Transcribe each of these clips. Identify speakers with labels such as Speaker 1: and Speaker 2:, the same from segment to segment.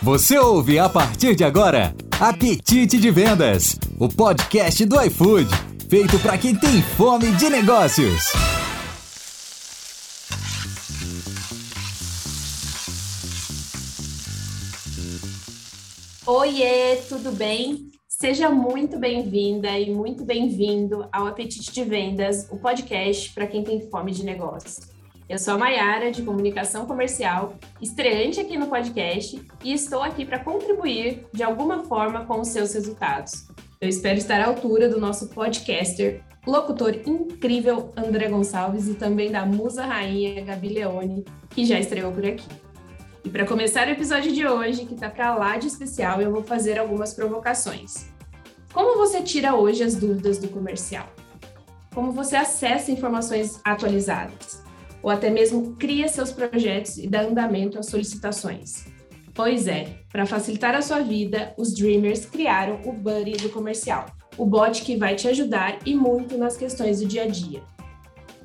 Speaker 1: Você ouve a partir de agora Apetite de Vendas, o podcast do iFood, feito para quem tem fome de negócios.
Speaker 2: Oiê, tudo bem? Seja muito bem-vinda e muito bem-vindo ao Apetite de Vendas, o podcast para quem tem fome de negócio. Eu sou a Mayara, de Comunicação Comercial, estreante aqui no podcast e estou aqui para contribuir de alguma forma com os seus resultados. Eu espero estar à altura do nosso podcaster, locutor incrível André Gonçalves e também da musa rainha Gabi Leone, que já estreou por aqui. E para começar o episódio de hoje, que está para lá de especial, eu vou fazer algumas provocações. Como você tira hoje as dúvidas do comercial? Como você acessa informações atualizadas? Ou até mesmo cria seus projetos e dá andamento às solicitações. Pois é, para facilitar a sua vida, os Dreamers criaram o Buddy do comercial, o bot que vai te ajudar e muito nas questões do dia a dia.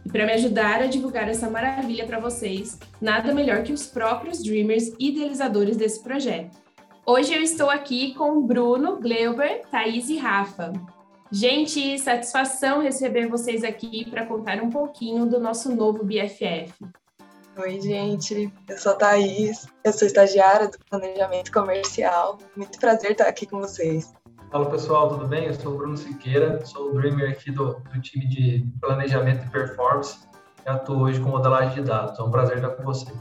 Speaker 2: E para me ajudar a divulgar essa maravilha para vocês, nada melhor que os próprios Dreamers idealizadores desse projeto. Hoje eu estou aqui com Bruno, Gleuber, Thaís e Rafa. Gente, satisfação receber vocês aqui para contar um pouquinho do nosso novo BFF.
Speaker 3: Oi, gente. Eu sou a Thaís, eu sou estagiária do Planejamento Comercial. Muito prazer estar aqui com vocês.
Speaker 4: Fala pessoal, tudo bem? Eu sou o Bruno Siqueira, sou o Dreamer aqui do, do time de Planejamento e Performance e atuo hoje com modelagem de dados. É um prazer estar com vocês.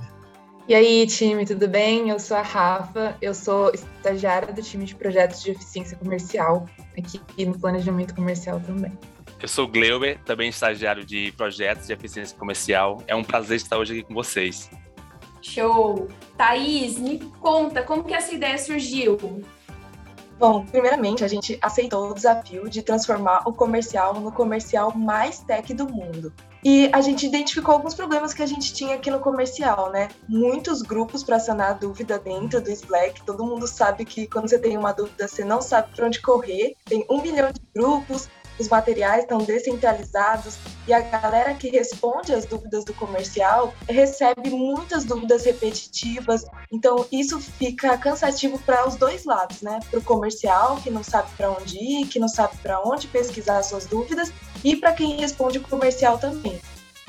Speaker 5: E aí, time, tudo bem? Eu sou a Rafa, eu sou estagiária do time de projetos de eficiência comercial, aqui no planejamento comercial também.
Speaker 6: Eu sou o Gleuber, também estagiário de projetos de eficiência comercial. É um prazer estar hoje aqui com vocês.
Speaker 2: Show! Thaís, me conta, como que essa ideia surgiu?
Speaker 3: Bom, primeiramente, a gente aceitou o desafio de transformar o comercial no comercial mais tech do mundo. E a gente identificou alguns problemas que a gente tinha aqui no comercial, né? Muitos grupos para sanar dúvida dentro do Slack. Todo mundo sabe que quando você tem uma dúvida, você não sabe para onde correr. Tem um milhão de grupos, os materiais estão descentralizados e a galera que responde as dúvidas do comercial recebe muitas dúvidas repetitivas. Então isso fica cansativo para os dois lados, né? Para o comercial que não sabe para onde ir, que não sabe para onde pesquisar suas dúvidas e para quem responde o comercial também.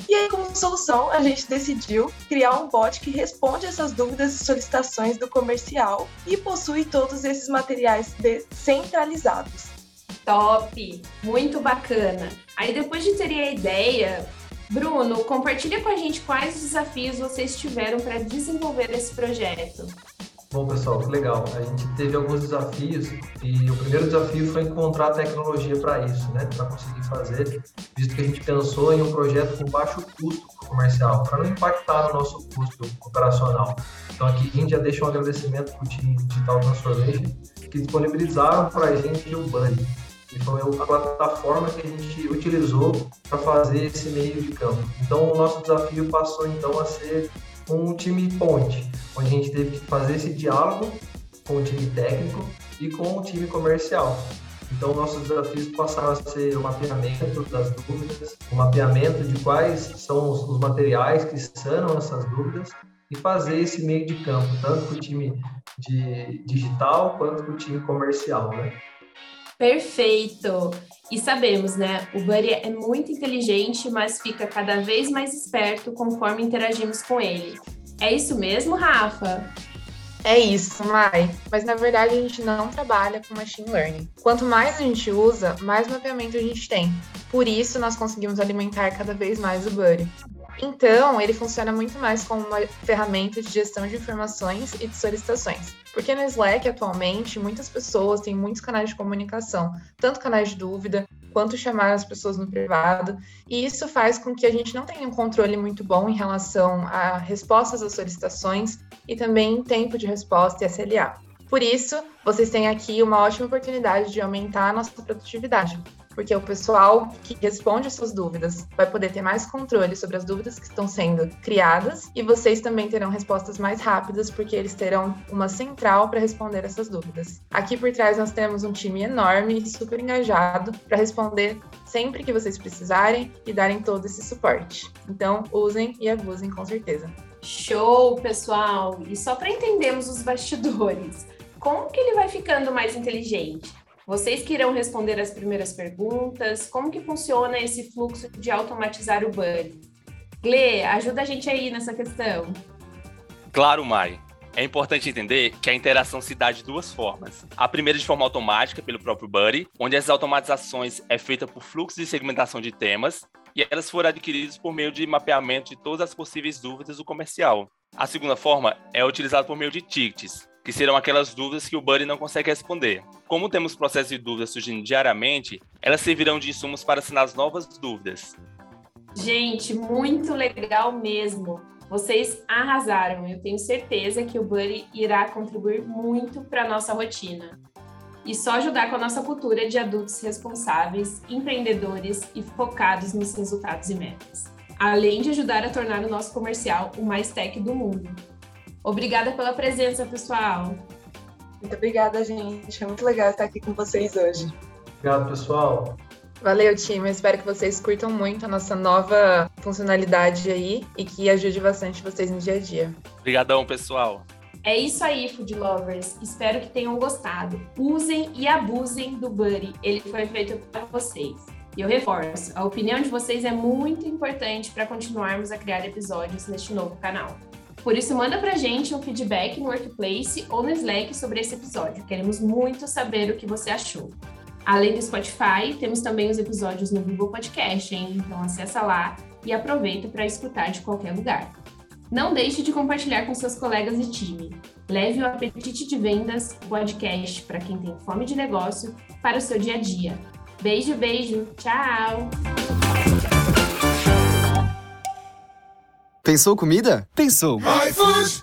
Speaker 3: E aí, como solução, a gente decidiu criar um bot que responde essas dúvidas e solicitações do comercial e possui todos esses materiais descentralizados.
Speaker 2: Top! Muito bacana. Aí depois de ter a ideia, Bruno, compartilha com a gente quais desafios vocês tiveram para desenvolver esse projeto.
Speaker 4: Bom, pessoal, que legal. A gente teve alguns desafios e o primeiro desafio foi encontrar tecnologia para isso, né? Para conseguir fazer, visto que a gente pensou em um projeto com baixo custo comercial, para não impactar no nosso custo operacional. Então, aqui a gente já deixa um agradecimento para o time Digital Transformation, que disponibilizaram para a gente o que foi a plataforma que a gente utilizou para fazer esse meio de campo. Então, o nosso desafio passou então a ser um time ponte, onde a gente teve que fazer esse diálogo com o time técnico e com o time comercial. Então, nossos desafios passaram a ser o mapeamento das dúvidas, o mapeamento de quais são os, os materiais que sanam essas dúvidas e fazer esse meio de campo, tanto para o time de digital quanto para o time comercial, né?
Speaker 2: Perfeito! E sabemos, né? O Buddy é muito inteligente, mas fica cada vez mais esperto conforme interagimos com ele. É isso mesmo, Rafa?
Speaker 5: É isso, Mai. Mas na verdade a gente não trabalha com machine learning. Quanto mais a gente usa, mais mapeamento a gente tem. Por isso nós conseguimos alimentar cada vez mais o Buddy. Então, ele funciona muito mais como uma ferramenta de gestão de informações e de solicitações. Porque no Slack, atualmente, muitas pessoas têm muitos canais de comunicação, tanto canais de dúvida, quanto chamar as pessoas no privado, e isso faz com que a gente não tenha um controle muito bom em relação a respostas às solicitações e também tempo de resposta e SLA. Por isso, vocês têm aqui uma ótima oportunidade de aumentar a nossa produtividade porque o pessoal que responde suas dúvidas vai poder ter mais controle sobre as dúvidas que estão sendo criadas e vocês também terão respostas mais rápidas, porque eles terão uma central para responder essas dúvidas. Aqui por trás nós temos um time enorme e super engajado para responder sempre que vocês precisarem e darem todo esse suporte. Então, usem e abusem com certeza.
Speaker 2: Show, pessoal! E só para entendermos os bastidores, como que ele vai ficando mais inteligente? Vocês que irão responder as primeiras perguntas, como que funciona esse fluxo de automatizar o Buddy? Gle, ajuda a gente aí nessa questão.
Speaker 6: Claro, Mai. É importante entender que a interação se dá de duas formas. A primeira de forma automática, pelo próprio Buddy, onde as automatizações é feita por fluxo de segmentação de temas, e elas foram adquiridas por meio de mapeamento de todas as possíveis dúvidas do comercial. A segunda forma é utilizada por meio de tickets, que serão aquelas dúvidas que o Buddy não consegue responder. Como temos processos de dúvidas surgindo diariamente, elas servirão de insumos para assinar as novas dúvidas.
Speaker 2: Gente, muito legal mesmo. Vocês arrasaram. Eu tenho certeza que o Buddy irá contribuir muito para a nossa rotina. E só ajudar com a nossa cultura de adultos responsáveis, empreendedores e focados nos resultados e metas. Além de ajudar a tornar o nosso comercial o mais tech do mundo. Obrigada pela presença, pessoal.
Speaker 3: Muito obrigada, gente. É muito legal estar aqui com vocês hoje.
Speaker 4: Obrigado, pessoal.
Speaker 5: Valeu, time. Eu espero que vocês curtam muito a nossa nova funcionalidade aí e que ajude bastante vocês no dia a dia.
Speaker 6: Obrigadão, pessoal.
Speaker 2: É isso aí, food lovers. Espero que tenham gostado. Usem e abusem do Buddy. Ele foi feito para vocês. E eu reforço, a opinião de vocês é muito importante para continuarmos a criar episódios neste novo canal. Por isso, manda pra gente um feedback no Workplace ou no Slack sobre esse episódio. Queremos muito saber o que você achou. Além do Spotify, temos também os episódios no Google Podcast, hein? Então acessa lá e aproveita para escutar de qualquer lugar. Não deixe de compartilhar com seus colegas e time. Leve o Apetite de Vendas, podcast para quem tem fome de negócio, para o seu dia a dia. Beijo, beijo. Tchau!
Speaker 7: Pensou comida?
Speaker 1: Pensou.
Speaker 8: iFood!